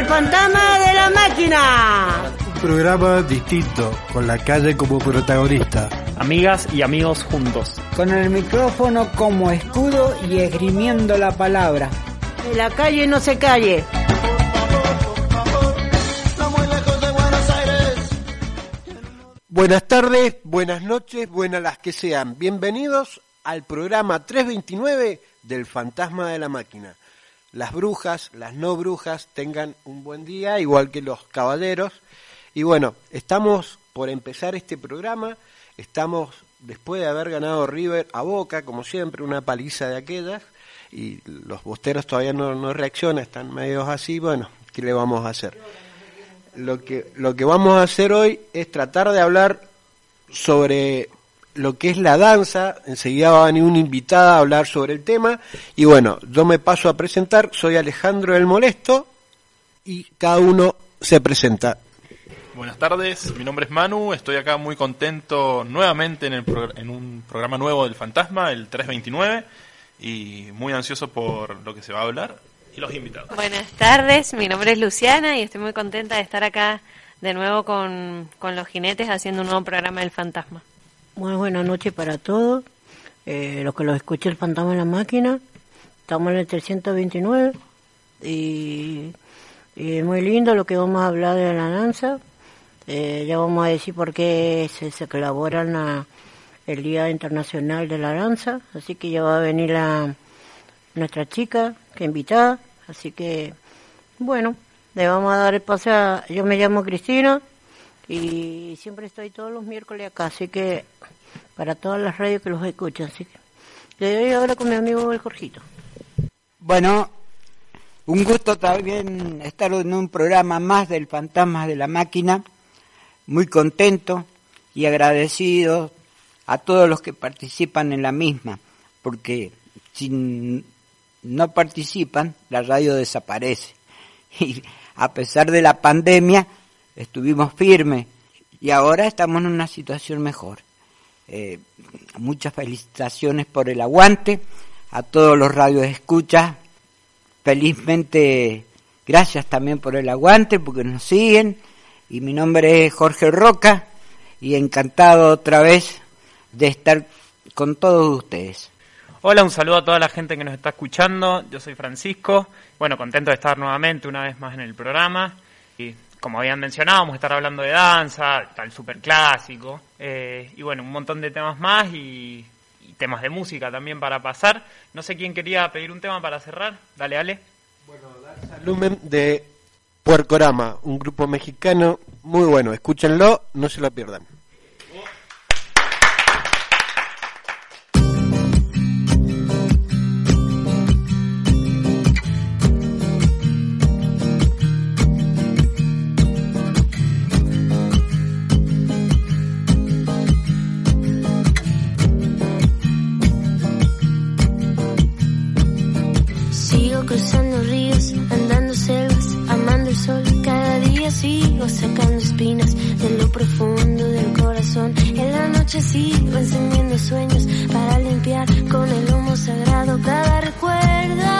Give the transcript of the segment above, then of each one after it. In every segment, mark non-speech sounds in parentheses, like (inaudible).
El fantasma de la máquina. Un programa distinto, con la calle como protagonista. Amigas y amigos juntos. Con el micrófono como escudo y esgrimiendo la palabra. De la calle no se calle. Buenas tardes, buenas noches, buenas las que sean. Bienvenidos al programa 329 del Fantasma de la Máquina. Las brujas, las no brujas, tengan un buen día, igual que los caballeros. Y bueno, estamos por empezar este programa. Estamos después de haber ganado River a Boca, como siempre, una paliza de aquellas. Y los bosteros todavía no, no reaccionan, están medios así. Bueno, ¿qué le vamos a hacer? lo que, lo que vamos a hacer hoy es tratar de hablar sobre lo que es la danza. Enseguida va a venir una invitada a hablar sobre el tema. Y bueno, yo me paso a presentar. Soy Alejandro del Molesto y cada uno se presenta. Buenas tardes, mi nombre es Manu, estoy acá muy contento nuevamente en, el en un programa nuevo del Fantasma, el 329, y muy ansioso por lo que se va a hablar y los invitados. Buenas tardes, mi nombre es Luciana y estoy muy contenta de estar acá de nuevo con, con los jinetes haciendo un nuevo programa del fantasma. Muy buenas noches para todos, eh, los que los escucha el fantasma en la máquina. Estamos en el 329 y, y es muy lindo lo que vamos a hablar de la danza. Eh, ya vamos a decir por qué se, se colabora el Día Internacional de la Danza, así que ya va a venir la, nuestra chica que invitada, así que bueno, le vamos a dar el pase a, yo me llamo Cristina y siempre estoy todos los miércoles acá, así que para todas las radios que los escuchan, así que le doy ahora con mi amigo el Jorgito. Bueno, un gusto también estar en un programa más del Fantasma de la Máquina, muy contento y agradecido a todos los que participan en la misma, porque sin no participan, la radio desaparece. (laughs) Y a pesar de la pandemia, estuvimos firmes y ahora estamos en una situación mejor. Eh, muchas felicitaciones por el aguante, a todos los radios escuchas, felizmente gracias también por el aguante porque nos siguen y mi nombre es Jorge Roca y encantado otra vez de estar con todos ustedes. Hola, un saludo a toda la gente que nos está escuchando. Yo soy Francisco. Bueno, contento de estar nuevamente una vez más en el programa. Y como habían mencionado, vamos a estar hablando de danza, tal super clásico. Eh, y bueno, un montón de temas más y, y, temas de música también para pasar. No sé quién quería pedir un tema para cerrar. Dale, Ale. Bueno, Danza Lumen de Puercorama, un grupo mexicano muy bueno. Escúchenlo, no se lo pierdan. Noche sigo encendiendo sueños para limpiar con el humo sagrado cada recuerdo.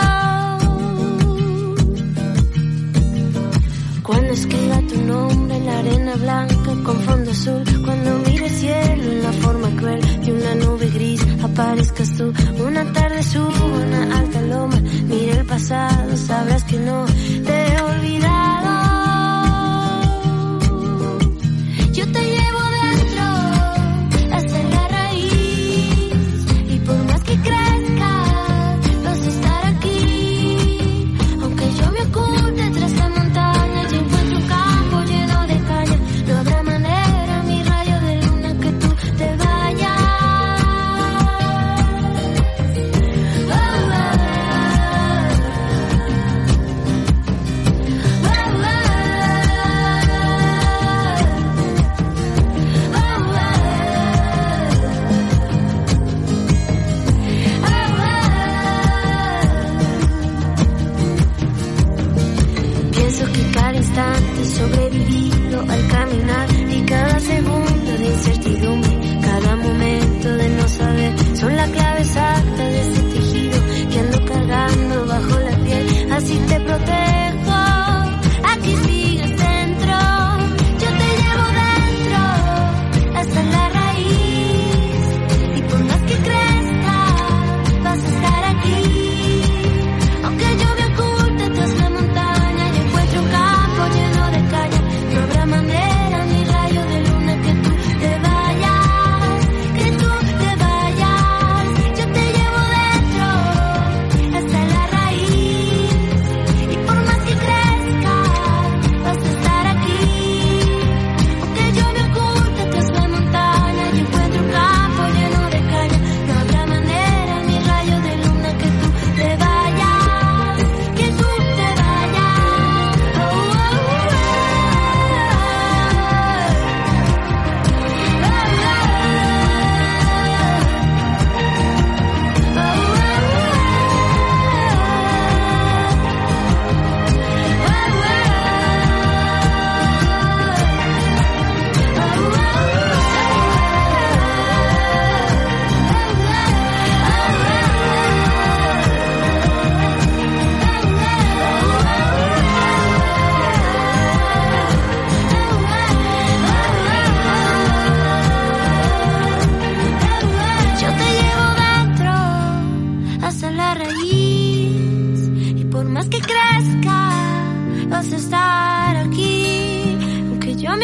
Cuando escriba tu nombre en la arena blanca con fondo azul, cuando mire el cielo en la forma cruel de una nube gris, aparezcas tú.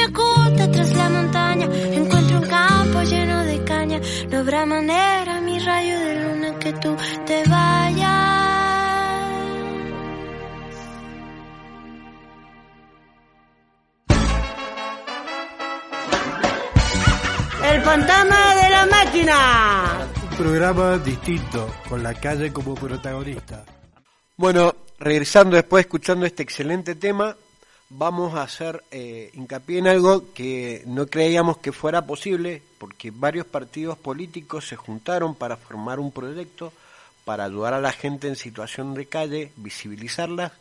Oculte tras la montaña, encuentro un campo lleno de caña. No habrá manera, mi rayo de luna, que tú te vayas. El fantasma de la máquina. Un programa distinto, con la calle como protagonista. Bueno, regresando después, escuchando este excelente tema, vamos a hacer eh, hincapié en algo que no creíamos que fuera posible, porque varios partidos políticos se juntaron para formar un proyecto para ayudar a la gente en situación de calle, visibilizarlas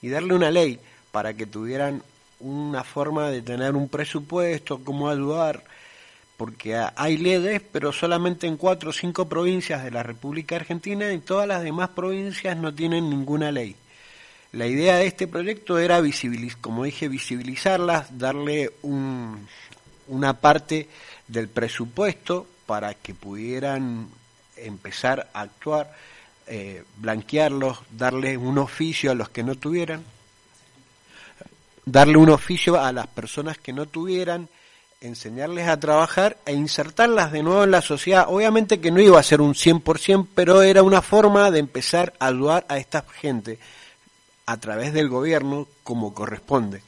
y darle una ley para que tuvieran una forma de tener un presupuesto, cómo ayudar, porque ha- hay leyes, pero solamente en cuatro o cinco provincias de la República Argentina y todas las demás provincias no tienen ninguna ley. La idea de este proyecto era, visibiliz como dije, visibilizarlas, darle un- una parte del presupuesto para que pudieran empezar a actuar, eh, blanquearlos, darle un oficio a los que no tuvieran, darle un oficio a las personas que no tuvieran, enseñarles a trabajar e insertarlas de nuevo en la sociedad. Obviamente que no iba a ser un 100%, pero era una forma de empezar a ayudar a esta gente a través del gobierno como corresponde.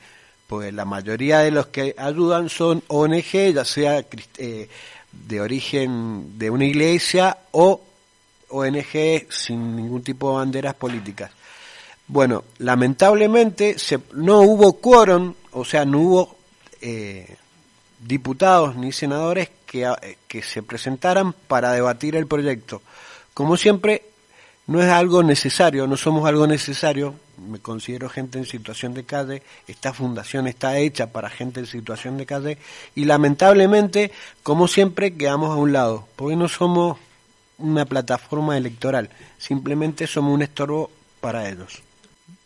Pues la mayoría de los que ayudan son ONG, ya sea eh, de origen de una iglesia o ONG sin ningún tipo de banderas políticas. Bueno, lamentablemente se, no hubo quórum, o sea, no hubo eh, diputados ni senadores que, eh, que se presentaran para debatir el proyecto. Como siempre, no es algo necesario, no somos algo necesario, me considero gente en situación de calle, esta fundación está hecha para gente en situación de calle y lamentablemente, como siempre, quedamos a un lado, porque no somos una plataforma electoral, simplemente somos un estorbo para ellos.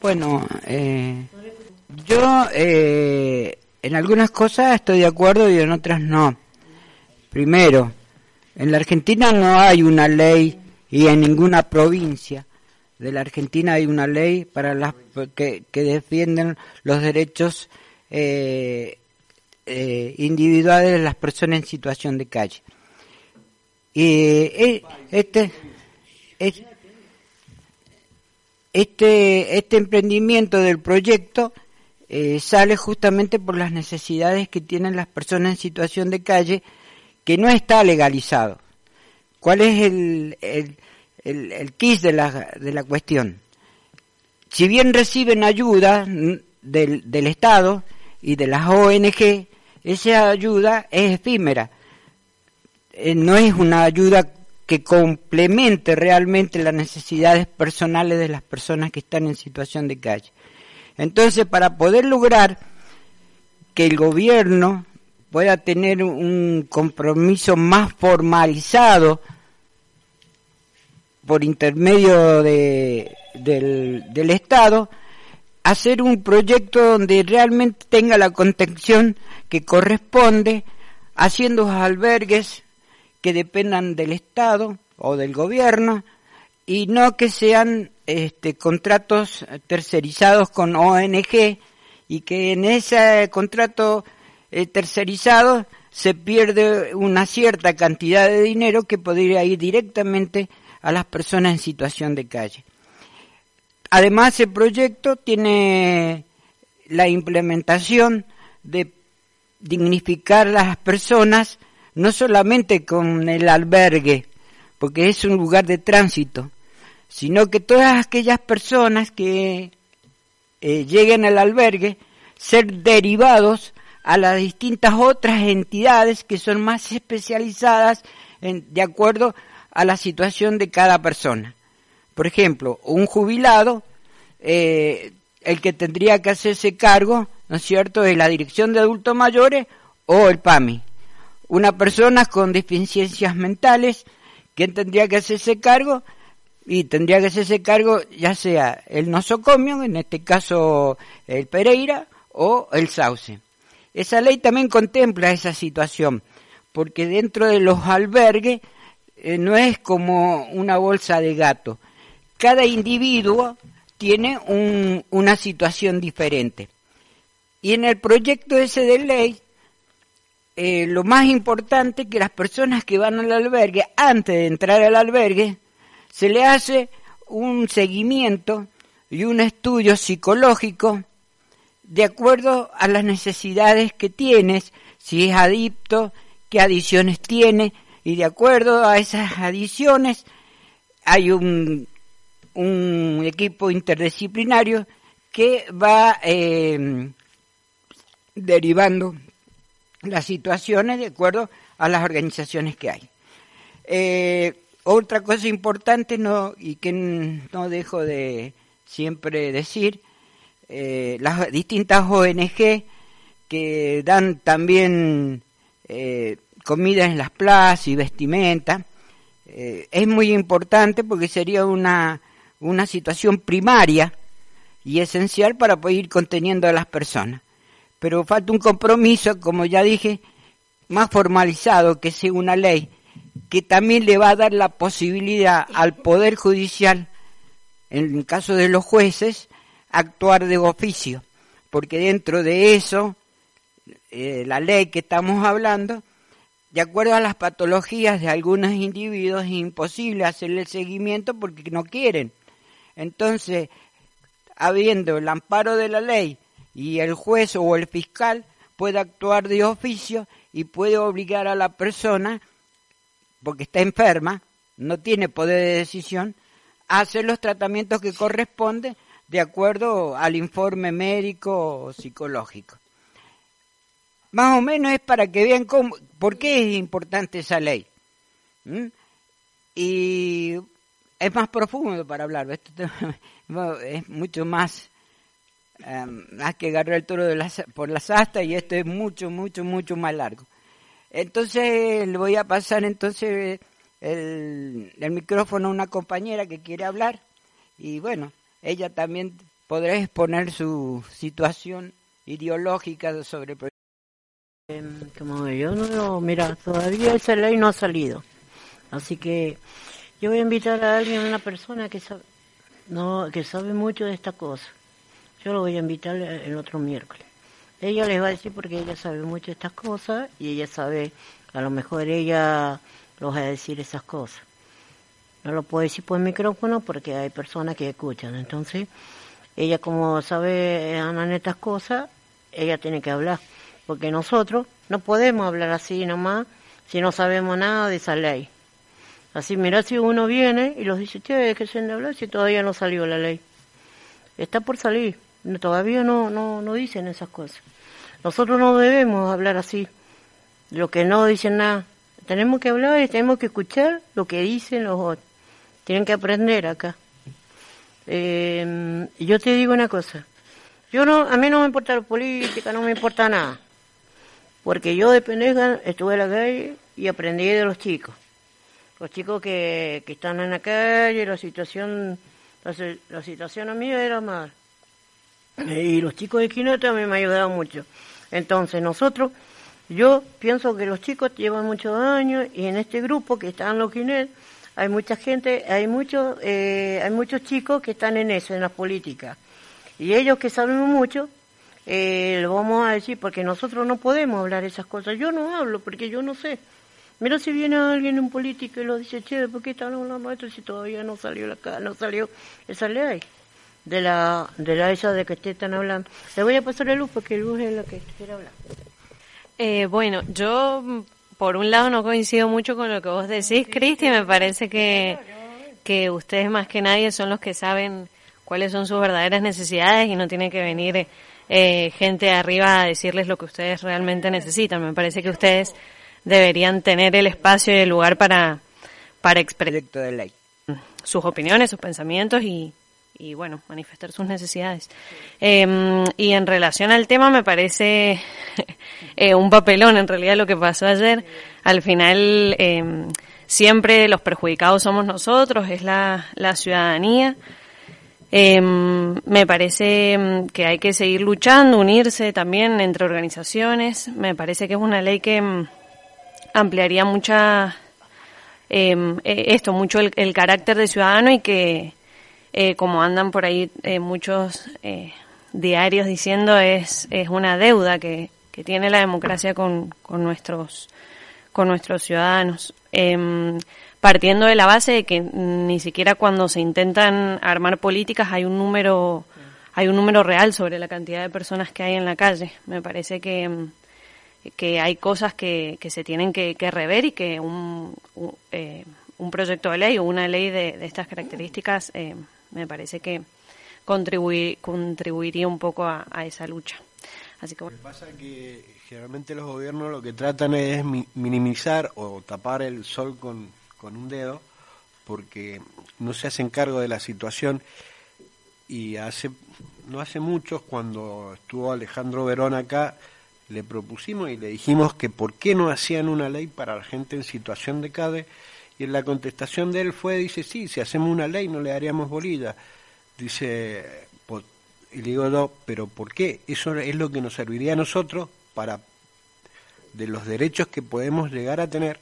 Bueno, eh, yo eh, en algunas cosas estoy de acuerdo y en otras no. Primero, en la Argentina no hay una ley y en ninguna provincia de la Argentina hay una ley para las que, que defienden los derechos eh, eh, individuales de las personas en situación de calle. Y eh, este, es- este, este emprendimiento del proyecto sale justamente por las necesidades que tienen las personas en situación de calle que no está legalizado. ¿Cuál es el, el, el, de la, de la cuestión? Si bien reciben ayuda del, del Estado y de las ONG, esa ayuda es efímera. Eh, no es una ayuda que complemente realmente las necesidades personales de las personas que están en situación de calle. Entonces, para poder lograr que el gobierno pueda tener un compromiso más formalizado por intermedio de, del, del Estado, hacer un proyecto donde realmente tenga la contención que corresponde, haciendo albergues que dependan del Estado o del gobierno y no que sean este, contratos tercerizados con ONG y que en ese contrato eh, tercerizado se pierde una cierta cantidad de dinero que podría ir directamente a las personas en situación de calle. Además, el proyecto tiene la implementación de dignificar a las personas no solamente con el albergue, porque es un lugar de tránsito, sino que todas aquellas personas que eh, lleguen al albergue ser derivados a las distintas otras entidades que son más especializadas en, de acuerdo a la situación de cada persona. Por ejemplo, un jubilado, eh, el que tendría que hacerse cargo, ¿no es cierto?, de la Dirección de Adultos Mayores o el PAMI. Una persona con deficiencias mentales, ¿quién tendría que hacerse cargo? Y tendría que hacerse cargo ya sea el nosocomio, en este caso el Pereira, o el Sauce. Esa ley también contempla esa situación, porque dentro de los albergues eh, no es como una bolsa de gato. Cada individuo tiene un- una situación diferente. Y en el proyecto ese de ley, eh, lo más importante es que las personas que van al albergue, antes de entrar al albergue, se le hace un seguimiento y un estudio psicológico de acuerdo a las necesidades que tienes, si es adicto, qué adiciones tiene, y de acuerdo a esas adiciones hay un, equipo interdisciplinario que va eh, derivando las situaciones de acuerdo a las organizaciones que hay. Eh, otra cosa importante no, y que no dejo de siempre decir, eh, las distintas ONG que dan también eh, comida en las plazas y vestimenta, eh, es muy importante porque sería una, una situación primaria y esencial para poder ir conteniendo a las personas. Pero falta un compromiso, como ya dije, más formalizado, que sea una ley, que también le va a dar la posibilidad al Poder Judicial, en el caso de los jueces, actuar de oficio, porque dentro de eso, eh, la ley que estamos hablando, de acuerdo a las patologías de algunos individuos, es imposible hacerle seguimiento porque no quieren. Entonces, habiendo el amparo de la ley y el juez o el fiscal puede actuar de oficio y puede obligar a la persona, porque está enferma, no tiene poder de decisión, a hacer los tratamientos que corresponden de acuerdo al informe médico o psicológico. Más o menos es para que vean cómo, por qué es importante esa ley. Y es más profundo para hablar, esto (laughs) es mucho más, más que agarrar el toro de las, por las astas y esto es mucho, mucho, mucho más largo. Entonces le voy a pasar entonces el, el micrófono a una compañera que quiere hablar y bueno, ella también podrá exponer su situación ideológica sobre el proyecto. Em, Como yo no mira, todavía esa ley no ha salido. Así que yo voy a invitar a alguien, a una persona que sabe, no, que sabe mucho de esta cosa. Yo lo voy a invitar el otro miércoles. Ella les va a decir porque ella sabe mucho de estas cosas y ella sabe, a lo mejor ella los va a decir esas cosas. No lo puedo decir por el micrófono porque hay personas que escuchan. Entonces, ella como sabe en estas cosas, ella tiene que hablar. Porque nosotros no podemos hablar así nomás si no sabemos nada de esa ley. Así, mira si uno viene y los dice, che, dejen de hablar si todavía no salió la ley. Está por salir, todavía no, no, no dicen esas cosas. Nosotros no debemos hablar así, lo que no dicen nada. Tenemos que hablar y tenemos que escuchar lo que dicen los otros. Tienen que aprender acá. Eh, yo te digo una cosa. Yo no, a mí no me importa la política, no me importa nada. Porque yo de pendeja estuve en la calle y aprendí de los chicos. Los chicos que, que están en la calle, la situación, la, si- la situación a mí era mal. Y los chicos de Quineta a mí me ayudaron mucho. Entonces nosotros, yo pienso que los chicos llevan muchos años y en este grupo que están los Quinet, hay mucha gente, hay muchos, eh, hay muchos chicos que están en eso, en la política. Y ellos que saben mucho, eh, lo vamos a decir porque nosotros no podemos hablar esas cosas. Yo no hablo porque yo no sé. Mira si viene alguien en política y lo dice, che, ¿por qué están hablando esto si todavía no salió la no salió esa ley? De la, de la esa de que ustedes están hablando. Le voy a pasar a Luz porque Luz es la que quiere hablar. Eh, bueno, yo por un lado no coincido mucho con lo que vos decís, Cristi, me parece que, que ustedes más que nadie son los que saben cuáles son sus verdaderas necesidades y no tiene que venir eh, gente arriba a decirles lo que ustedes realmente necesitan. Me parece que ustedes deberían tener el espacio y el lugar para, para expresar Proyecto de ley. sus opiniones, sus pensamientos y, y bueno, manifestar sus necesidades. Eh, y en relación al tema me parece (laughs) eh, un papelón en realidad lo que pasó ayer. Al final eh, siempre los perjudicados somos nosotros, es la, la ciudadanía. Eh, me parece que hay que seguir luchando, unirse también entre organizaciones. Me parece que es una ley que ampliaría mucha eh, esto, mucho el carácter de ciudadano y que eh, como andan por ahí eh, muchos eh, diarios diciendo, es, es una deuda que, que tiene la democracia con, con nuestros con nuestros ciudadanos. Em, partiendo de la base de que ni siquiera cuando se intentan armar políticas hay un número hay un número real sobre la cantidad de personas que hay en la calle. Me parece que, em, que hay cosas que, que se tienen que, que rever y que un, un, eh, un proyecto de ley o una ley de, de estas características eh, me parece que contribuir, contribuiría un poco a, a esa lucha. Así que Lo que pasa es que generalmente los gobiernos lo que tratan es mi- minimizar o tapar el sol con, con un dedo porque no se hacen cargo de la situación y hace no hace mucho cuando estuvo Alejandro Verón acá le propusimos y le dijimos que por qué no hacían una ley para la gente en situación de calle y en la contestación de él fue dice sí si hacemos una ley no le daríamos bolilla dice y le digo no pero por qué eso es lo que nos serviría a nosotros para de los derechos que podemos llegar a tener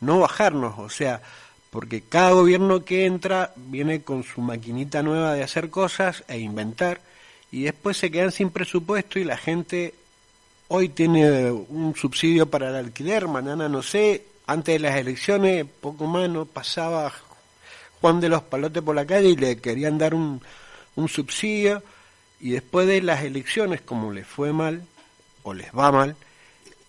no bajarnos o sea porque cada gobierno que entra viene con su maquinita nueva de hacer cosas e inventar y después se quedan sin presupuesto y la gente hoy tiene un subsidio para el alquiler, mañana no sé, antes de las elecciones, poco más, no pasaba Juan de los Palotes por la calle y le querían dar un, un subsidio. Y después de las elecciones, como les fue mal o les va mal,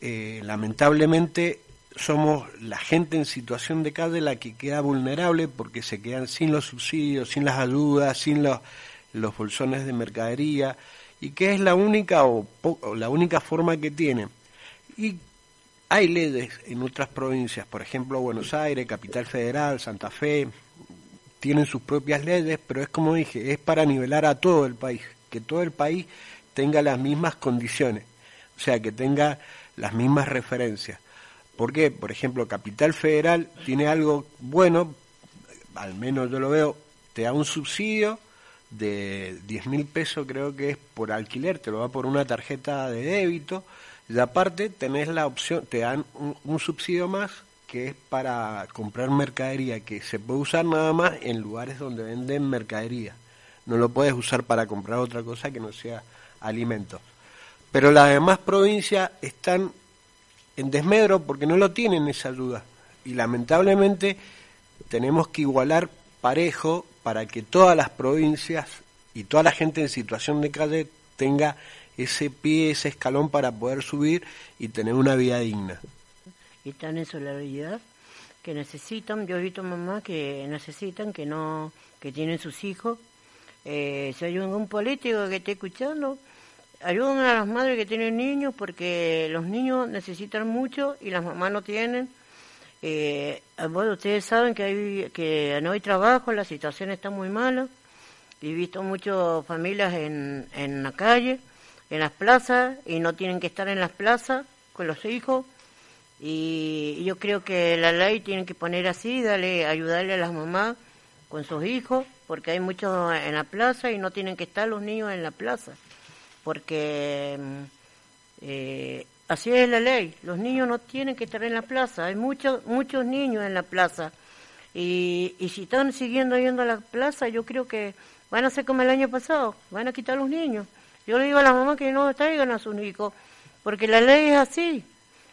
eh, lamentablemente somos la gente en situación de calle la que queda vulnerable porque se quedan sin los subsidios, sin las ayudas, sin los, los bolsones de mercadería. Y que es la única o, la única forma que tienen. Y hay leyes en otras provincias, por ejemplo Buenos Aires, Capital Federal, Santa Fe, tienen sus propias leyes, pero es como dije, es para nivelar a todo el país, que todo el país tenga las mismas condiciones, o sea, que tenga las mismas referencias. Porque, por ejemplo, Capital Federal tiene algo bueno, al menos yo lo veo, te da un subsidio de 10 mil pesos, creo que es por alquiler, te lo da por una tarjeta de débito, y aparte tenés la opción, te dan un, un subsidio más que es para comprar mercadería, que se puede usar nada más en lugares donde venden mercadería. No lo puedes usar para comprar otra cosa que no sea alimentos. Pero las demás provincias están en desmedro porque no lo tienen esa ayuda. Y lamentablemente tenemos que igualar parejo para que todas las provincias y toda la gente en situación de calle tenga ese pie, ese escalón para poder subir y tener una vida digna. y están en solidaridad que necesitan yo he visto mamás que necesitan que no que tienen sus hijos. Eh, si hay algún político que esté escuchando ayuden a las madres que tienen niños porque los niños necesitan mucho y las mamás no tienen. Eh, bueno ustedes saben que hay que no hay trabajo la situación está muy mala. He visto muchas familias en, en la calle en las plazas y no tienen que estar en las plazas con los hijos. Y yo creo que la ley tiene que poner así, darle, ayudarle a las mamás con sus hijos, porque hay muchos en la plaza y no tienen que estar los niños en la plaza, porque mm, eh, así es la ley, los niños no tienen que estar en la plaza, hay muchos muchos niños en la plaza. Y, y si están siguiendo yendo a la plaza, yo creo que van a ser como el año pasado, van a quitar los niños. Yo le digo a las mamás que no traigan a sus hijos, porque la ley es así.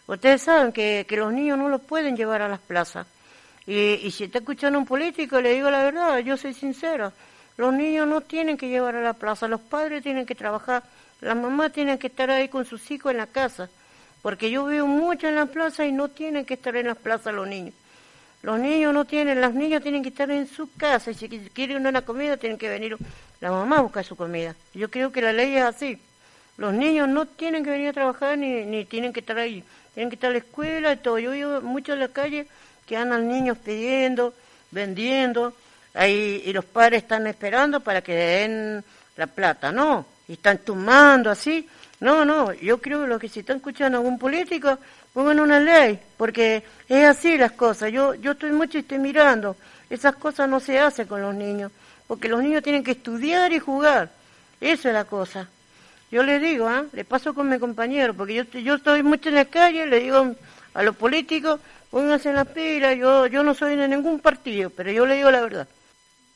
Ustedes saben que, que los niños no los pueden llevar a las plazas. Y, y si está escuchando un político, le digo la verdad, yo soy sincera. Los niños no tienen que llevar a la plaza, los padres tienen que trabajar, las mamás tienen que estar ahí con sus hijos en la casa. Porque yo veo mucho en la plaza y no tienen que estar en las plazas los niños. Los niños no tienen, las niñas tienen que estar en su casa y si quieren una comida tienen que venir la mamá a buscar su comida. Yo creo que la ley es así. Los niños no tienen que venir a trabajar ni, ni tienen que estar ahí. Tienen que estar en la escuela y todo. Yo veo mucho en la calle que andan niños pidiendo, vendiendo, ahí, y los padres están esperando para que den la plata. No, y están tomando así. No, no, yo creo que lo que si están escuchando a algún político, pongan una ley, porque es así las cosas. Yo, yo estoy mucho y estoy mirando. Esas cosas no se hacen con los niños, porque los niños tienen que estudiar y jugar. Esa es la cosa. Yo le digo, ¿ah? le paso con mi compañero, porque yo, yo estoy mucho en la calle, le digo a los políticos, pónganse en la pila, yo, yo no soy de ningún partido, pero yo le digo la verdad.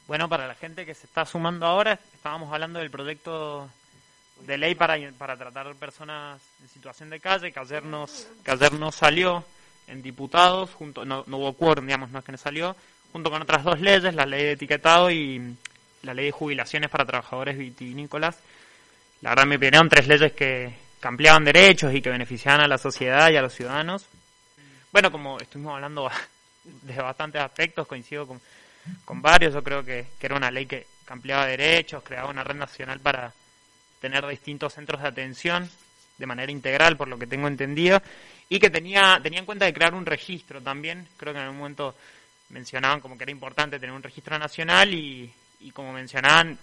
Bueno, para la gente que se está sumando ahora, estábamos hablando del proyecto de ley para, para tratar personas en situación de calle, que ayer nos, que ayer nos salió en diputados, junto, no, no hubo quórum, digamos, no es que no salió, junto con otras dos leyes, la ley de etiquetado y la ley de jubilaciones para trabajadores vitivinícolas. La verdad, mi opinión, tres leyes que, que ampliaban derechos y que beneficiaban a la sociedad y a los ciudadanos. Bueno, como estuvimos hablando (laughs) de bastantes aspectos, coincido con, con varios, yo creo que, que era una ley que, que ampliaba derechos, creaba una red nacional para tener distintos centros de atención de manera integral, por lo que tengo entendido, y que tenía, tenía en cuenta de crear un registro también, creo que en algún momento mencionaban como que era importante tener un registro nacional y, y como mencionaban,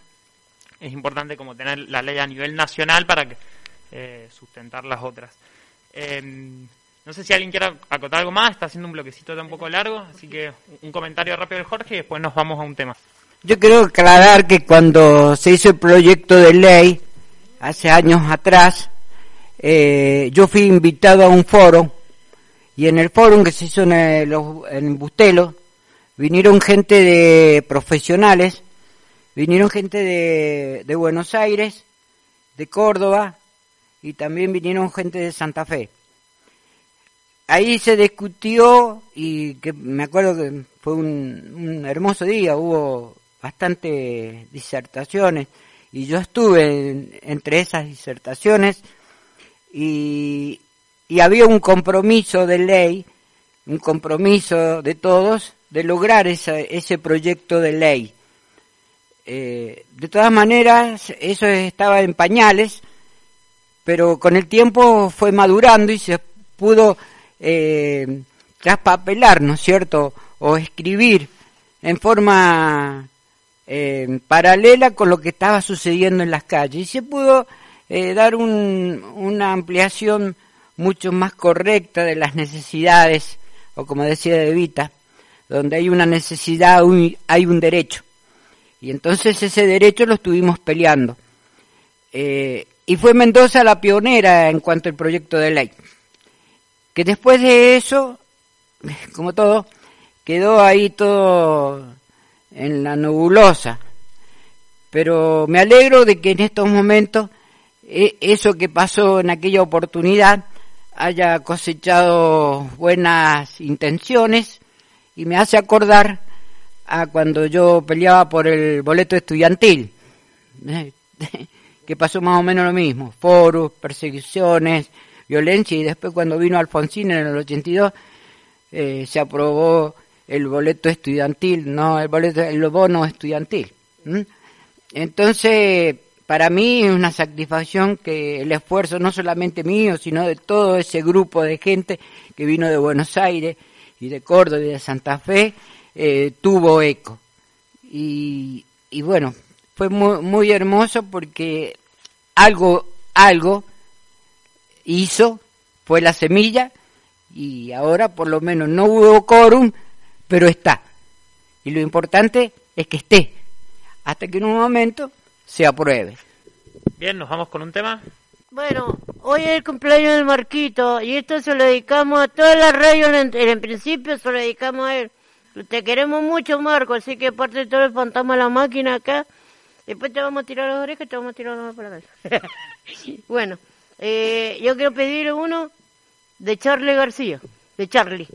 es importante como tener la ley a nivel nacional para que, eh, sustentar las otras. Eh, no sé si alguien quiere acotar algo más, está haciendo un bloquecito un poco largo, así que un comentario rápido del Jorge y después nos vamos a un tema. Yo quiero aclarar que cuando se hizo el proyecto de ley, hace años atrás, eh, yo fui invitado a un foro, y en el foro que se hizo en, el, en Bustelo, vinieron gente de profesionales, vinieron gente de, de Buenos Aires, de Córdoba, y también vinieron gente de Santa Fe. Ahí se discutió y que me acuerdo que fue un, un hermoso día, hubo bastantes disertaciones y yo estuve en, entre esas disertaciones y, y había un compromiso de ley, un compromiso de todos de lograr ese proyecto de ley. Eh, de todas maneras, eso estaba en pañales, pero con el tiempo fue madurando y se pudo eh, traspapelar, ¿no es cierto? O escribir en forma eh, paralela con lo que estaba sucediendo en las calles. Y se pudo eh, dar un, una ampliación mucho más correcta de las necesidades, o como decía De Vita, donde hay una necesidad, hay un derecho. Y entonces ese derecho lo estuvimos peleando. Eh, y fue Mendoza la pionera en cuanto al proyecto de ley. Que después de eso, como todo, quedó ahí todo en la nebulosa. Pero me alegro de que en estos momentos eh, eso que pasó en aquella oportunidad haya cosechado buenas intenciones y me hace acordar a cuando yo peleaba por el boleto estudiantil, (laughs) que pasó más o menos lo mismo, foros, persecuciones, violencia y después cuando vino Alfonsín en el 82 eh, se aprobó el boleto estudiantil, no el boleto, el bono estudiantil. Entonces, para mí es una satisfacción que el esfuerzo no solamente mío, sino de todo ese grupo de gente que vino de Buenos Aires y de Córdoba y de Santa Fe, eh, tuvo eco. Y, y bueno, fue muy, muy hermoso porque algo, algo hizo, fue la semilla, y ahora por lo menos no hubo quórum, pero está. Y lo importante es que esté, hasta que en un momento se apruebe. Bien, nos vamos con un tema. Bueno, hoy es el cumpleaños del Marquito y esto se lo dedicamos a todas las radios, en, en principio se lo dedicamos a él. Te queremos mucho, Marco, así que aparte de todo el fantasma de la máquina acá, después te vamos a tirar las orejas y te vamos a tirar las para acá. (laughs) bueno, eh, yo quiero pedir uno de Charlie García, de Charlie.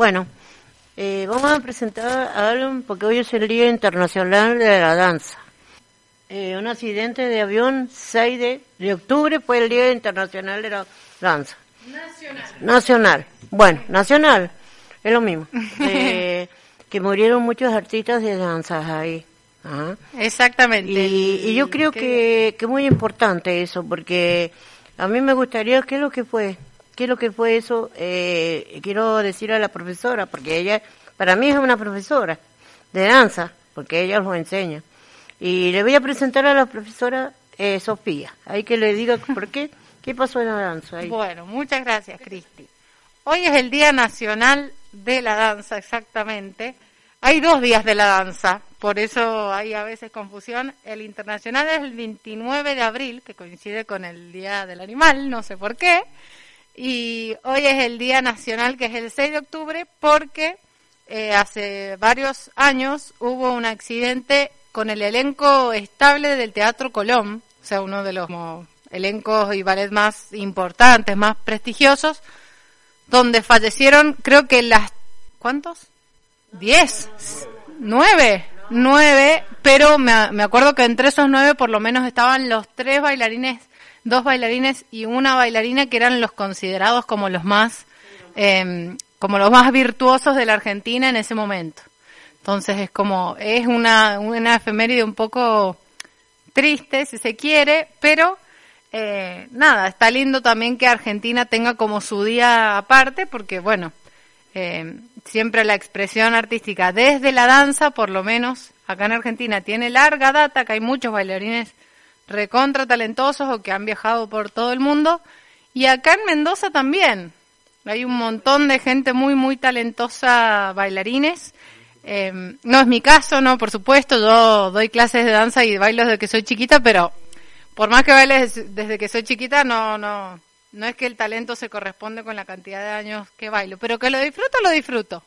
Bueno, eh, vamos a presentar a alguien porque hoy es el Día Internacional de la Danza. Eh, un accidente de avión 6 de, de octubre fue el Día Internacional de la Danza. Nacional. Nacional. Bueno, nacional. Es lo mismo. (laughs) Eh, que murieron muchos artistas de danzas ahí. Ajá. Exactamente. Y, y yo creo que, que es muy importante eso, porque a mí me gustaría, ¿qué es lo que fue? ¿Qué es lo que fue eso? Eh, quiero decir a la profesora, porque ella, para mí es una profesora de danza, porque ella lo enseña. Y le voy a presentar a la profesora eh, Sofía, ahí que le diga (laughs) por qué, qué pasó en la danza. Ahí. Bueno, muchas gracias, Cristi. Hoy es el Día Nacional de la Danza, exactamente. Hay dos días de la danza, por eso hay a veces confusión. El internacional es el 29 de abril, que coincide con el Día del Animal, no sé por qué. Y hoy es el Día Nacional, que es el 6 de octubre, porque eh, hace varios años hubo un accidente con el elenco estable del Teatro Colón, o sea, uno de los elencos y ballet más importantes, más prestigiosos, donde fallecieron, creo que las... ¿Cuántos? ¿Diez? ¿Nueve? Nueve, pero me, me acuerdo que entre esos nueve por lo menos estaban los tres bailarines, dos bailarines y una bailarina que eran los considerados como los más, eh, como los más virtuosos de la Argentina en ese momento. Entonces es como, es una, una efeméride un poco triste, si se quiere, pero eh, nada, está lindo también que Argentina tenga como su día aparte, porque bueno, eh, siempre la expresión artística desde la danza, por lo menos acá en Argentina, tiene larga data, que hay muchos bailarines recontra talentosos o que han viajado por todo el mundo, y acá en Mendoza también. Hay un montón de gente muy, muy talentosa bailarines. Eh, no es mi caso, no, por supuesto, yo doy clases de danza y bailo desde que soy chiquita, pero por más que baile des- desde que soy chiquita, no, no, no es que el talento se corresponde con la cantidad de años que bailo, pero que lo disfruto, lo disfruto.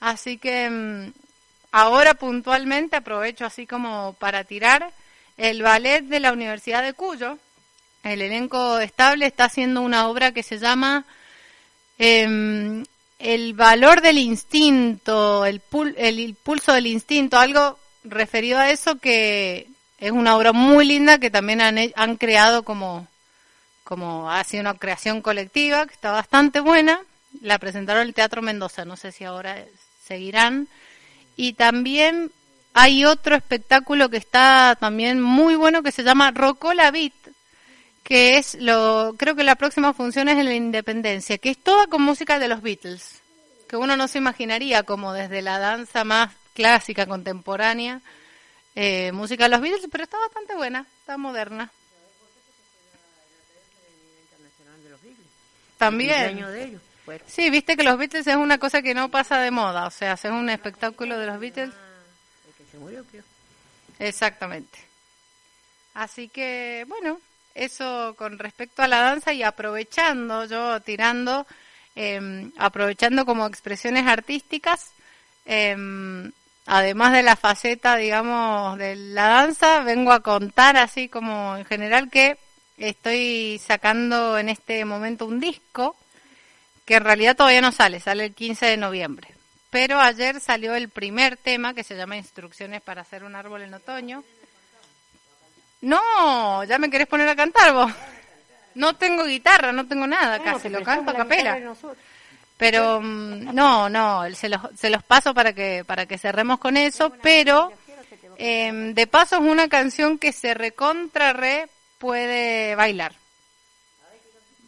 Así que mm, ahora puntualmente aprovecho así como para tirar el ballet de la Universidad de Cuyo. El elenco estable está haciendo una obra que se llama em, El valor del instinto, el, pul- el pulso del instinto, algo referido a eso que es una obra muy linda que también han, han creado como, como ha sido una creación colectiva, que está bastante buena. La presentaron en el Teatro Mendoza, no sé si ahora seguirán. Y también hay otro espectáculo que está también muy bueno que se llama Rocola Beat, que es lo, creo que la próxima función es en la Independencia, que es toda con música de los Beatles, que uno no se imaginaría como desde la danza más clásica, contemporánea, eh, música de los Beatles, pero está bastante buena, está moderna. También. Cumpleaños de ellos. Bueno, Sí, viste que los Beatles es una cosa que no pasa de moda, o sea, hacer un espectáculo de los Beatles. Exactamente. Así que, bueno, eso con respecto a la danza y aprovechando, yo tirando, eh, aprovechando como expresiones artísticas, eh, además de la faceta, digamos, de la danza, vengo a contar así como en general que estoy sacando en este momento un disco que en realidad todavía no sale, sale el 15 de noviembre. Pero ayer salió el primer tema que se llama Instrucciones para hacer un árbol en otoño. No, ya me querés poner a cantar vos. No tengo guitarra, no tengo nada Bueno, casi, lo canto a capela. Pero mm, no, no, se los, se los paso para que para que cerremos con eso, pero eh, de paso es una canción que se recontra re puede bailar.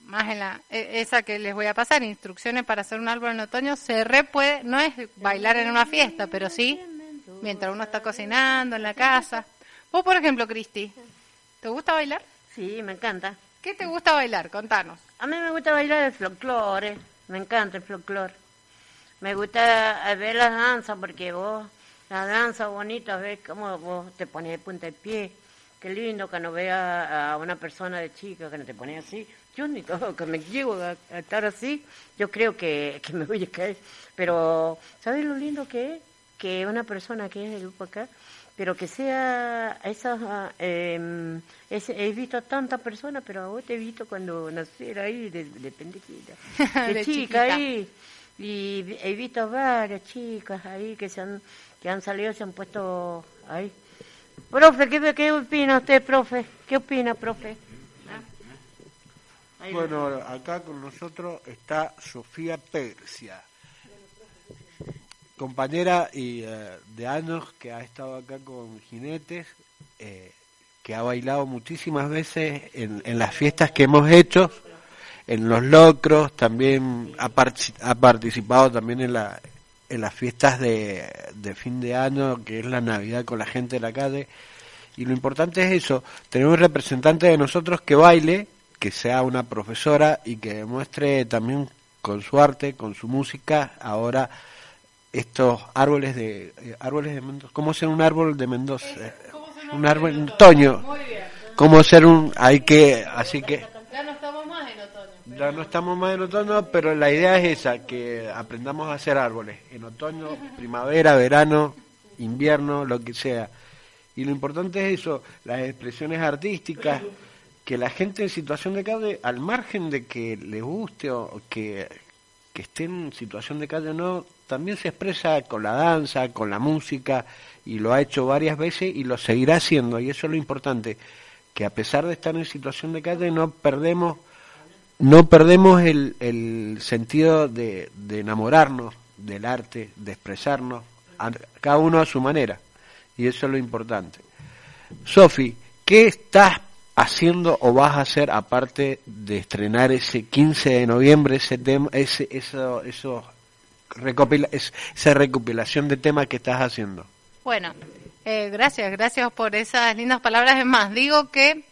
Más en la e- esa que les voy a pasar, instrucciones para hacer un árbol en otoño, se re puede, no es bailar en una fiesta, pero sí mientras uno está cocinando en la casa. Vos, por ejemplo, Cristi, ¿te gusta bailar? Sí, me encanta. ¿Qué te gusta bailar? Contanos. A mí me gusta bailar el folclore, me encanta el folclore. Me gusta eh, ver las danzas porque vos, las danzas bonitas, ves cómo vos te pones de punta de pie. Qué lindo que no vea a una persona de chica que no te pone así. Yo ni todo, que me llego a, a estar así, yo creo que, que me voy a caer. Pero, ¿sabes lo lindo que es? Que una persona que es del grupo acá, pero que sea esas ah, em, es- he visto a tantas personas pero a vos te he visto cuando nací ahí de, de pendejita (laughs) de, De chica chiquita. ahí Y he visto varias chicas ahí que se han, que han salido, se han puesto ahí. Profe, ¿qué, qué opina usted, profe? ¿Qué opina, profe? Bueno, acá con nosotros está Sofía Persia, compañera y eh, de años que ha estado acá con jinetes, eh, que ha bailado muchísimas veces en, en las fiestas que hemos hecho, en los locros, también ha, ha participado también en, la, en las fiestas de, de fin de año, que es la Navidad con la gente de la calle. Y lo importante es eso, tener un representante de nosotros que baile, que sea una profesora y que demuestre también con su arte, con su música, ahora estos árboles de eh, árboles de Mendoza. ¿Cómo ser un árbol de Mendoza? Eh, un árbol un otoño. ¿Cómo ser un hay que así que Ya no estamos más en otoño. ya no estamos más en otoño, pero la idea es esa, que aprendamos a hacer árboles en otoño, (laughs) primavera, verano, invierno, lo que sea. Y lo importante es eso, las expresiones artísticas, que la gente en situación de calle, al margen de que le guste o que, que esté en situación de calle o no, también se expresa con la danza, con la música, y lo ha hecho varias veces y lo seguirá haciendo, y eso es lo importante, que a pesar de estar en situación de calle no perdemos no perdemos el, el sentido de, de enamorarnos del arte, de expresarnos, a- cada uno a su manera. Y eso es lo importante. Sofi, ¿qué estás haciendo o vas a hacer aparte de estrenar ese 15 de noviembre ese tema, ese, eso, eso recopila, es- esa recopilación de temas que estás haciendo? Bueno, eh, gracias, gracias por esas lindas palabras. Es más, digo que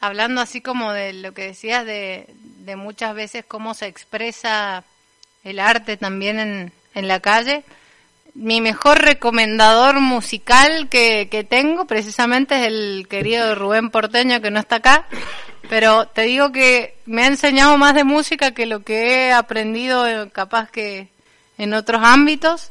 hablando así como de lo que decías de, de muchas veces cómo se expresa el arte también en, en la calle, mi mejor recomendador musical que, que tengo precisamente es el querido Rubén Porteño que no está acá, pero te digo que me ha enseñado más de música que lo que he aprendido eh, capaz que en otros ámbitos.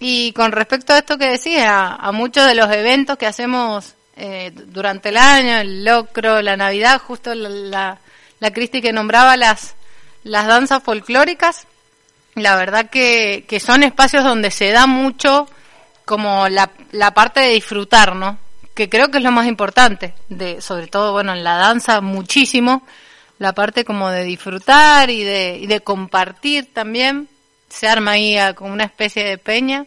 Y con respecto a esto que decía, a muchos de los eventos que hacemos eh, durante el año, el locro, la Navidad, justo la, la, la Cristi que nombraba las, las danzas folclóricas, la verdad que, que son espacios donde se da mucho como la, la parte de disfrutar, ¿no? Que creo que es lo más importante, de, sobre todo, bueno, en la danza muchísimo, la parte como de disfrutar y de, y de compartir también, se arma ahí como una especie de peña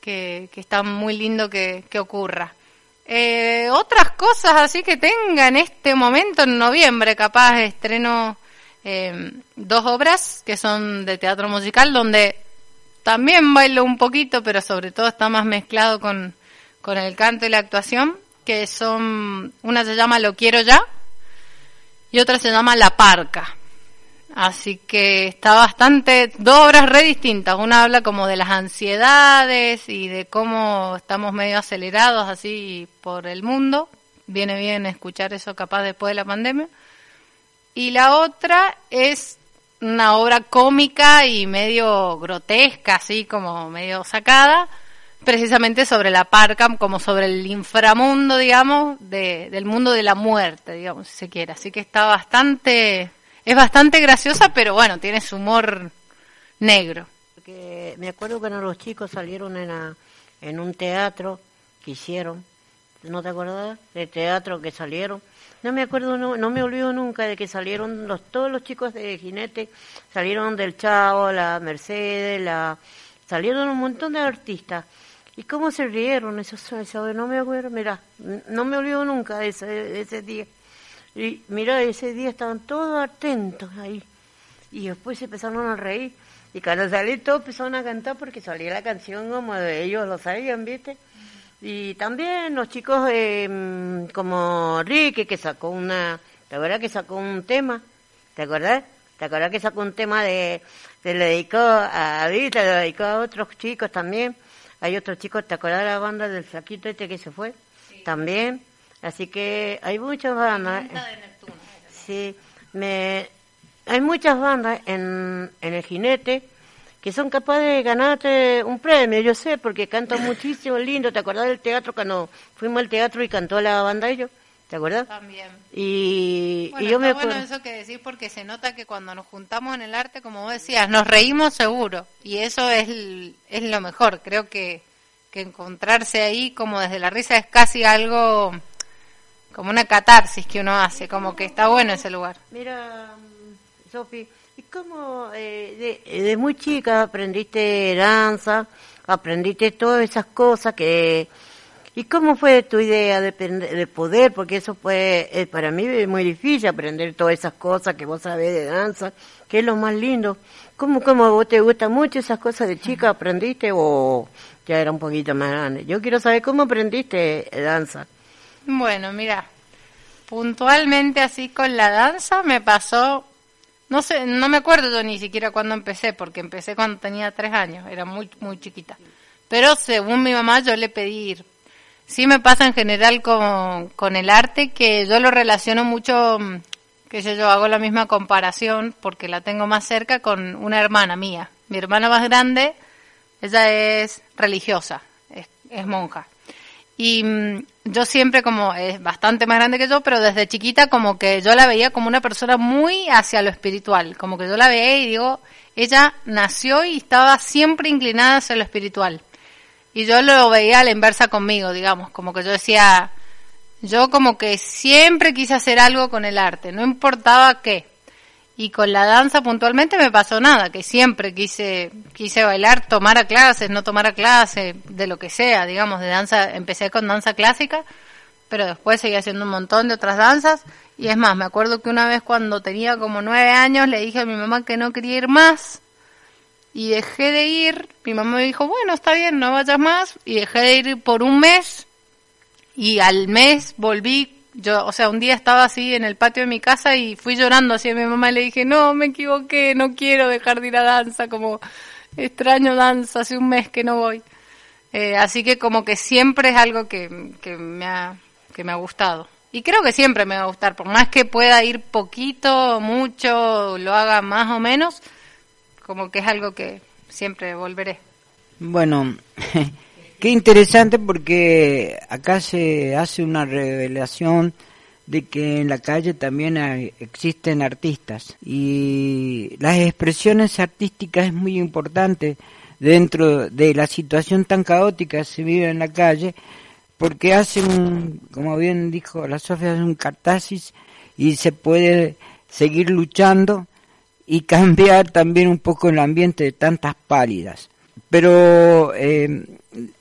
que, que está muy lindo que, que ocurra. Eh, otras cosas así que tenga en este momento, en noviembre, capaz estreno eh, dos obras que son de teatro musical, donde también bailo un poquito, pero sobre todo está más mezclado con, con el canto y la actuación, que son, una se llama Lo quiero ya y otra se llama La Parca. Así que está bastante, dos obras re distintas. Una habla como de las ansiedades y de cómo estamos medio acelerados así por el mundo. Viene bien escuchar eso capaz después de la pandemia. Y la otra es una obra cómica y medio grotesca, así como medio sacada, precisamente sobre la parca, como sobre el inframundo, digamos, de, del mundo de la muerte, digamos, si se quiere. Así que está bastante, es bastante graciosa, pero bueno, tiene su humor negro. Porque me acuerdo cuando los chicos salieron en, la- en un teatro que hicieron, ¿no te acuerdas? De teatro que salieron. No me acuerdo, no, me olvido nunca de que salieron los, todos los chicos de Jinete, salieron del Chavo, la Mercedes, la salieron un montón de artistas. ¿Y cómo se rieron esos, esos no me acuerdo, mira, no me olvido nunca de ese, de ese día. Y mira, ese día estaban todos atentos ahí. Y después se empezaron a reír. Y cuando salí todos empezaron a cantar porque salía la canción como de ellos lo sabían, ¿viste? Y también los chicos eh, como Ricky que sacó una, ¿te acuerdas que sacó un tema? ¿Te acuerdas? ¿Te acuerdas que sacó un tema de, se le dedicó a Vita, le dedicó a otros chicos también? Hay otros chicos, ¿te acuerdas de la banda del flaquito este que se fue? También. Así que hay muchas bandas. Sí, me, hay muchas bandas en, en el jinete que son capaces de ganarte un premio, yo sé, porque cantan muchísimo lindo. ¿Te acordás del teatro cuando fuimos al teatro y cantó la banda ellos? ¿te acuerdas? También. Y, Bueno, y yo me está bueno acuerdo... eso que decís porque se nota que cuando nos juntamos en el arte, como vos decías, nos reímos seguro. Y eso es, es lo mejor. Creo que, que encontrarse ahí como desde la risa es casi algo como una catarsis que uno hace, como que está bueno ese lugar. Mira, Sofi, ¿y cómo eh, de, de muy chica aprendiste danza, aprendiste todas esas cosas que... ¿Y cómo fue tu idea de, de poder? Porque eso fue, eh, para mí es muy difícil aprender todas esas cosas que vos sabés de danza, que es lo más lindo. ¿Cómo, cómo vos te gustan mucho esas cosas de chica? ¿Aprendiste o ya era un poquito más grande? Yo quiero saber cómo aprendiste eh, danza. Bueno, mira, puntualmente así con la danza me pasó, no sé, no me acuerdo yo ni siquiera cuándo empecé, porque empecé cuando tenía tres años, era muy, muy chiquita. Pero según mi mamá yo le pedí ir. Sí me pasa en general con, con el arte que yo lo relaciono mucho, mm, que sé yo, hago la misma comparación porque la tengo más cerca con una hermana mía. Mi hermana más grande, ella es religiosa, es, es monja. Y mm, yo siempre como es bastante más grande que yo, pero desde chiquita como que yo la veía como una persona muy hacia lo espiritual, como que yo la veía y digo, ella nació y estaba siempre inclinada hacia lo espiritual. Y yo lo veía a la inversa conmigo, digamos, como que yo decía, yo como que siempre quise hacer algo con el arte, no importaba qué. Y con la danza puntualmente me pasó nada, que siempre quise, quise bailar, tomar clases, no tomar clases, de lo que sea, digamos, de danza, empecé con danza clásica, pero después seguí haciendo un montón de otras danzas. Y es más, me acuerdo que una vez cuando tenía como nueve años le dije a mi mamá que no quería ir más y dejé de ir. Mi mamá me dijo, bueno, está bien, no vayas más. Y dejé de ir por un mes y al mes volví. Yo, o sea, un día estaba así en el patio de mi casa y fui llorando así a mi mamá y le dije, no, me equivoqué, no quiero dejar de ir a danza, como extraño danza, hace un mes que no voy. Eh, así que como que siempre es algo que, que, me ha, que me ha gustado. Y creo que siempre me va a gustar, por más que pueda ir poquito, mucho, lo haga más o menos, como que es algo que siempre volveré. Bueno, (laughs) qué interesante porque acá se hace una revelación de que en la calle también existen artistas y las expresiones artísticas es muy importante dentro de la situación tan caótica que se vive en la calle porque hace un, como bien dijo la Sofía, hace un cartasis y se puede seguir luchando y (laughs) cambiar también un poco el ambiente de tantas pálidas. Pero eh,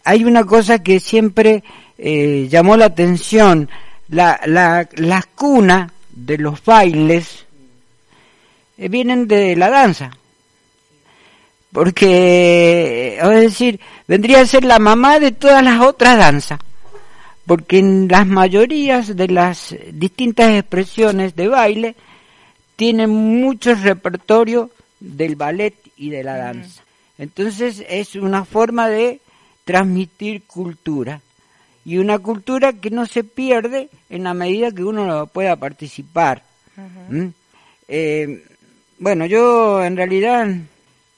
hay una cosa que siempre eh, llamó la atención, la, la, la cuna de los bailes eh, vienen de la danza. Porque, es decir, vendría a ser la mamá de todas las otras danzas. Porque en las mayorías de las distintas expresiones de baile tienen mucho repertorio del ballet y de la danza. Entonces es una forma de transmitir cultura y una cultura que no se pierde en la medida que uno pueda participar. ¿Mm? Eh, bueno, yo en realidad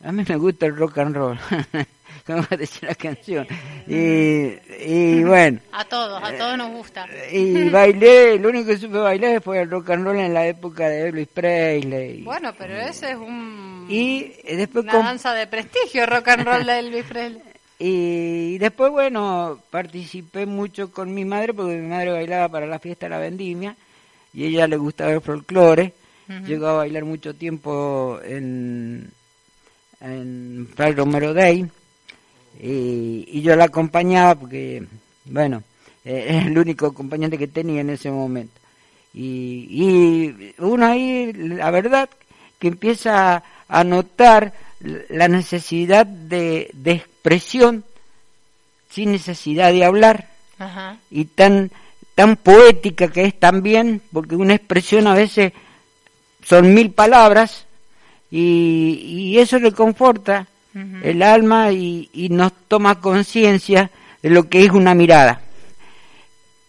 a mí me gusta el rock and roll, (laughs) como decía la canción. Y, y bueno, (laughs) A todos, a todos nos gusta. y bailé, lo único que supe bailar fue el rock and roll en la época de Elvis Presley. Bueno, pero ese es un, y después una danza de prestigio, rock and roll de Elvis Presley. (laughs) Y después, bueno, participé mucho con mi madre, porque mi madre bailaba para la fiesta de la vendimia, y a ella le gustaba el folclore. Llegó a bailar mucho tiempo en, en Fray Romero Day, y, y yo la acompañaba porque, bueno, eh, (laughs) era el único acompañante que tenía en ese momento. Y, y uno ahí, la verdad, que empieza a notar la necesidad de, de expresión sin necesidad de hablar Ajá. y tan tan poética que es también porque una expresión a veces son mil palabras y, y eso le conforta el alma y, y nos toma conciencia de lo que es una mirada.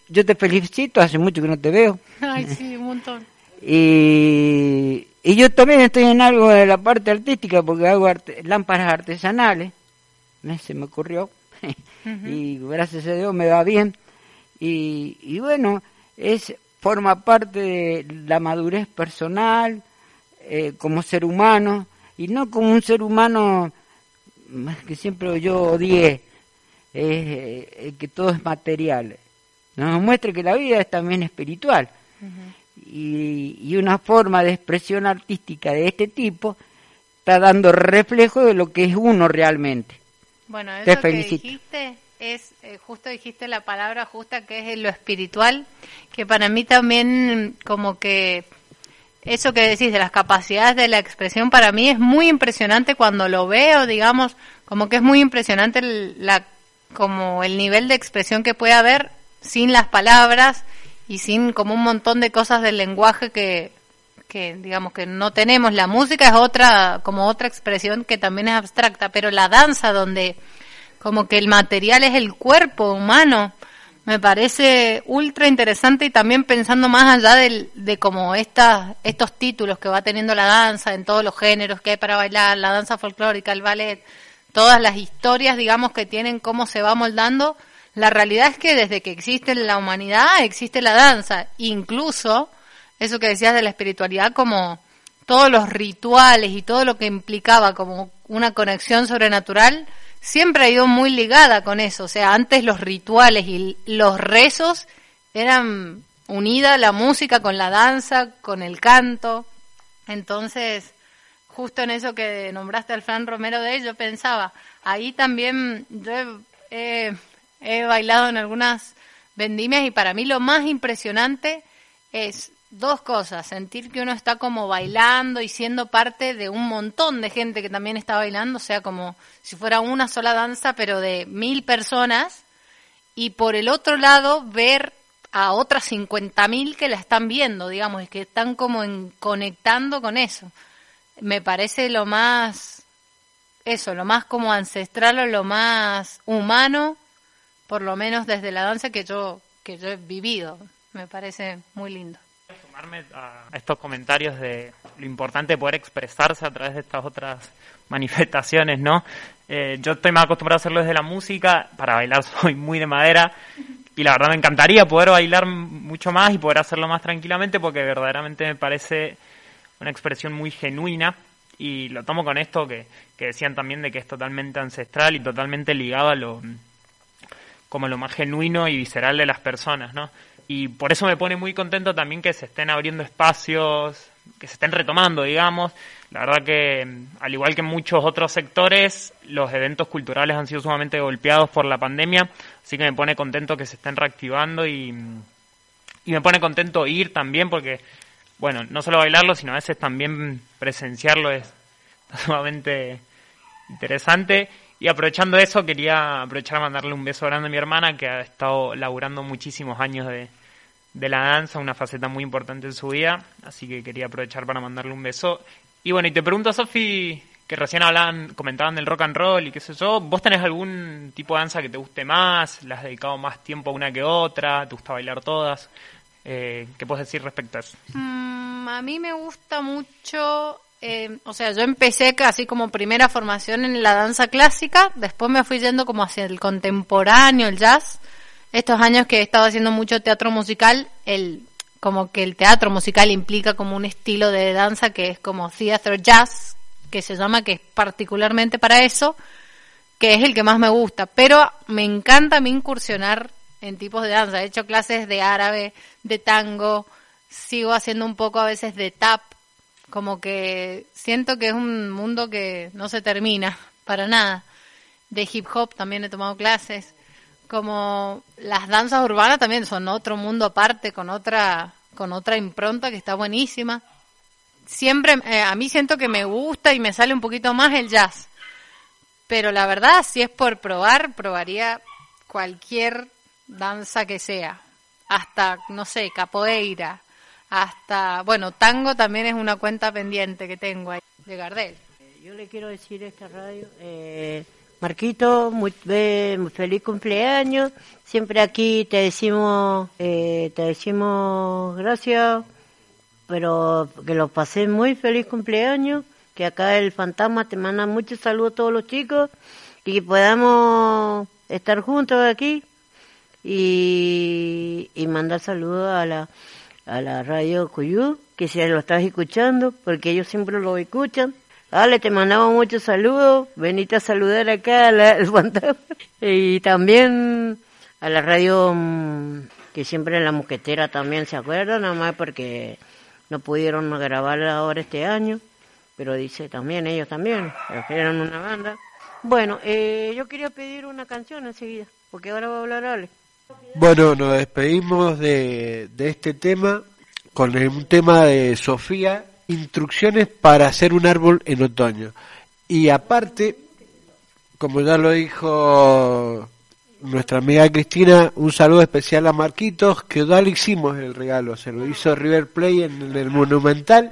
Yo te felicito, hace mucho que no te veo. Ay, sí, un montón. (laughs) Y, y yo también estoy en algo de la parte artística porque hago arte- lámparas artesanales. Se me ocurrió. (laughs) y gracias a Dios me va bien. Y, y bueno, es forma parte de la madurez personal eh, como ser humano y no como un ser humano que siempre yo odié, eh, que todo es material. Nos muestra que la vida es también espiritual. Y, y una forma de expresión artística de este tipo está dando reflejo de lo que es uno realmente. Bueno, Te eso que dijiste es, eh, justo dijiste la palabra justa que es lo espiritual, que para mí también como que eso que decís de las capacidades de la expresión para mí es muy impresionante cuando lo veo, digamos, como que es muy impresionante el, la, como el nivel de expresión que puede haber sin las palabras y sin como un montón de cosas del lenguaje que, que digamos que no tenemos. La música es otra, como otra expresión que también es abstracta, pero la danza donde como que el material es el cuerpo humano, me parece ultra interesante y también pensando más allá del, de como esta, estos títulos que va teniendo la danza en todos los géneros que hay para bailar, la danza folclórica, el ballet, todas las historias, digamos, que tienen cómo se va moldando, la realidad es que desde que existe la humanidad existe la danza, incluso eso que decías de la espiritualidad como todos los rituales y todo lo que implicaba como una conexión sobrenatural, siempre ha ido muy ligada con eso. O sea, antes los rituales y los rezos eran unida la música con la danza, con el canto. Entonces, justo en eso que nombraste al Fran Romero de yo pensaba, ahí también yo he- he bailado en algunas vendimias y para mí lo más impresionante es dos cosas, sentir que uno está como bailando y siendo parte de un montón de gente que también está bailando, o sea, como si fuera una sola danza, pero de mil personas, y por el otro lado ver a otras 50.000 que la están viendo, digamos, y que están como en, conectando con eso. Me parece lo más, eso, lo más como ancestral o lo más humano, por lo menos desde la danza que yo, que yo he vivido. Me parece muy lindo. sumarme a estos comentarios de lo importante de poder expresarse a través de estas otras manifestaciones, ¿no? Eh, yo estoy más acostumbrado a hacerlo desde la música, para bailar (laughs) soy muy de madera y la verdad me encantaría poder bailar mucho más y poder hacerlo más tranquilamente porque verdaderamente me parece una expresión muy genuina y lo tomo con esto que, que decían también de que es totalmente ancestral y totalmente ligado a lo, como lo más genuino y visceral de las personas, ¿no? Y por eso me pone muy contento también que se estén abriendo espacios, que se estén retomando, digamos. La verdad que, al igual que muchos otros sectores, los eventos culturales han sido sumamente golpeados por la pandemia, así que me pone contento que se estén reactivando y, y me pone contento ir también porque, bueno, no solo bailarlo, sino a veces también presenciarlo es (laughs) sumamente interesante. Y aprovechando eso, quería aprovechar a mandarle un beso grande a mi hermana, que ha estado laburando muchísimos años de, de la danza, una faceta muy importante en su vida. Así que quería aprovechar para mandarle un beso. Y bueno, y te pregunto, Sofi, que recién hablaban, comentaban del rock and roll y qué sé yo, ¿vos tenés algún tipo de danza que te guste más? ¿Le has dedicado más tiempo a una que otra? ¿Te gusta bailar todas? Eh, ¿Qué puedes decir respecto a eso? Mm, a mí me gusta mucho, eh, o sea, yo empecé casi como primera formación en la danza clásica, después me fui yendo como hacia el contemporáneo, el jazz. Estos años que he estado haciendo mucho teatro musical, el como que el teatro musical implica como un estilo de danza que es como theater jazz, que se llama, que es particularmente para eso, que es el que más me gusta. Pero me encanta mí incursionar en tipos de danza. He hecho clases de árabe, de tango, sigo haciendo un poco a veces de tap, como que siento que es un mundo que no se termina para nada. De hip hop también he tomado clases. Como las danzas urbanas también son otro mundo aparte, con otra, con otra impronta que está buenísima. Siempre, eh, a mí siento que me gusta y me sale un poquito más el jazz. Pero la verdad, si es por probar, probaría cualquier danza que sea. Hasta, no sé, capoeira. Hasta, bueno, tango también es una cuenta pendiente que tengo ahí de Gardel. Yo le quiero decir a esta radio, eh, Marquito, muy, eh, muy feliz cumpleaños. Siempre aquí te decimos, eh, te decimos gracias, pero que lo pasé muy feliz cumpleaños. Que acá el fantasma te manda muchos saludos a todos los chicos y que podamos estar juntos aquí y, y mandar saludos a la a la radio Cuyú, que si lo estás escuchando, porque ellos siempre lo escuchan. Dale, te mandamos muchos saludos, venite a saludar acá al fantasma. (laughs) Y también a la radio mm, que siempre en la mosquetera también se acuerdan, nada más porque no pudieron grabar ahora este año, pero dice también, ellos también, eran una banda. Bueno, eh, yo quería pedir una canción enseguida, porque ahora va a hablar Ale. Bueno, nos despedimos de, de este tema con el- un tema de Sofía, instrucciones para hacer un árbol en otoño. Y aparte, como ya lo dijo nuestra amiga Cristina, un saludo especial a Marquitos, que ya le hicimos el regalo, se lo hizo River Play en el Monumental.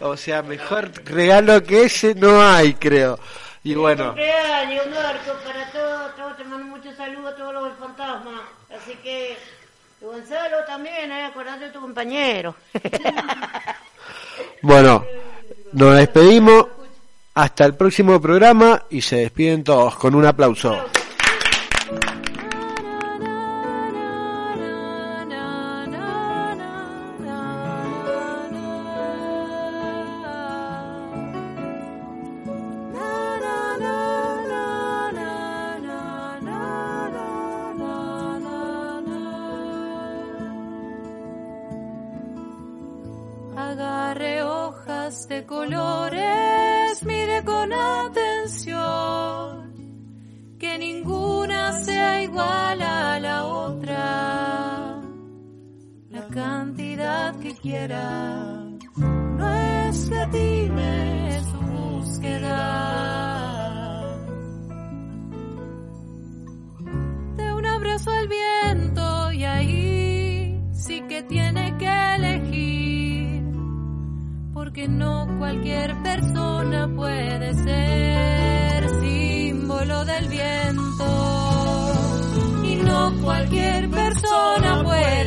O sea, mejor regalo que ese no hay, creo. Y bueno, cumpleaños, Marco, para todos, todos te mando muchos saludos a todos los del fantasma. Así que, Gonzalo también, eh, acordate de tu compañero. (laughs) Bueno, nos despedimos hasta el próximo programa y se despiden todos con un aplauso. Cantidad que quiera no escatime su búsqueda. De un abrazo al viento y ahí sí que tiene que elegir porque no cualquier persona puede ser símbolo del viento y no cualquier persona puede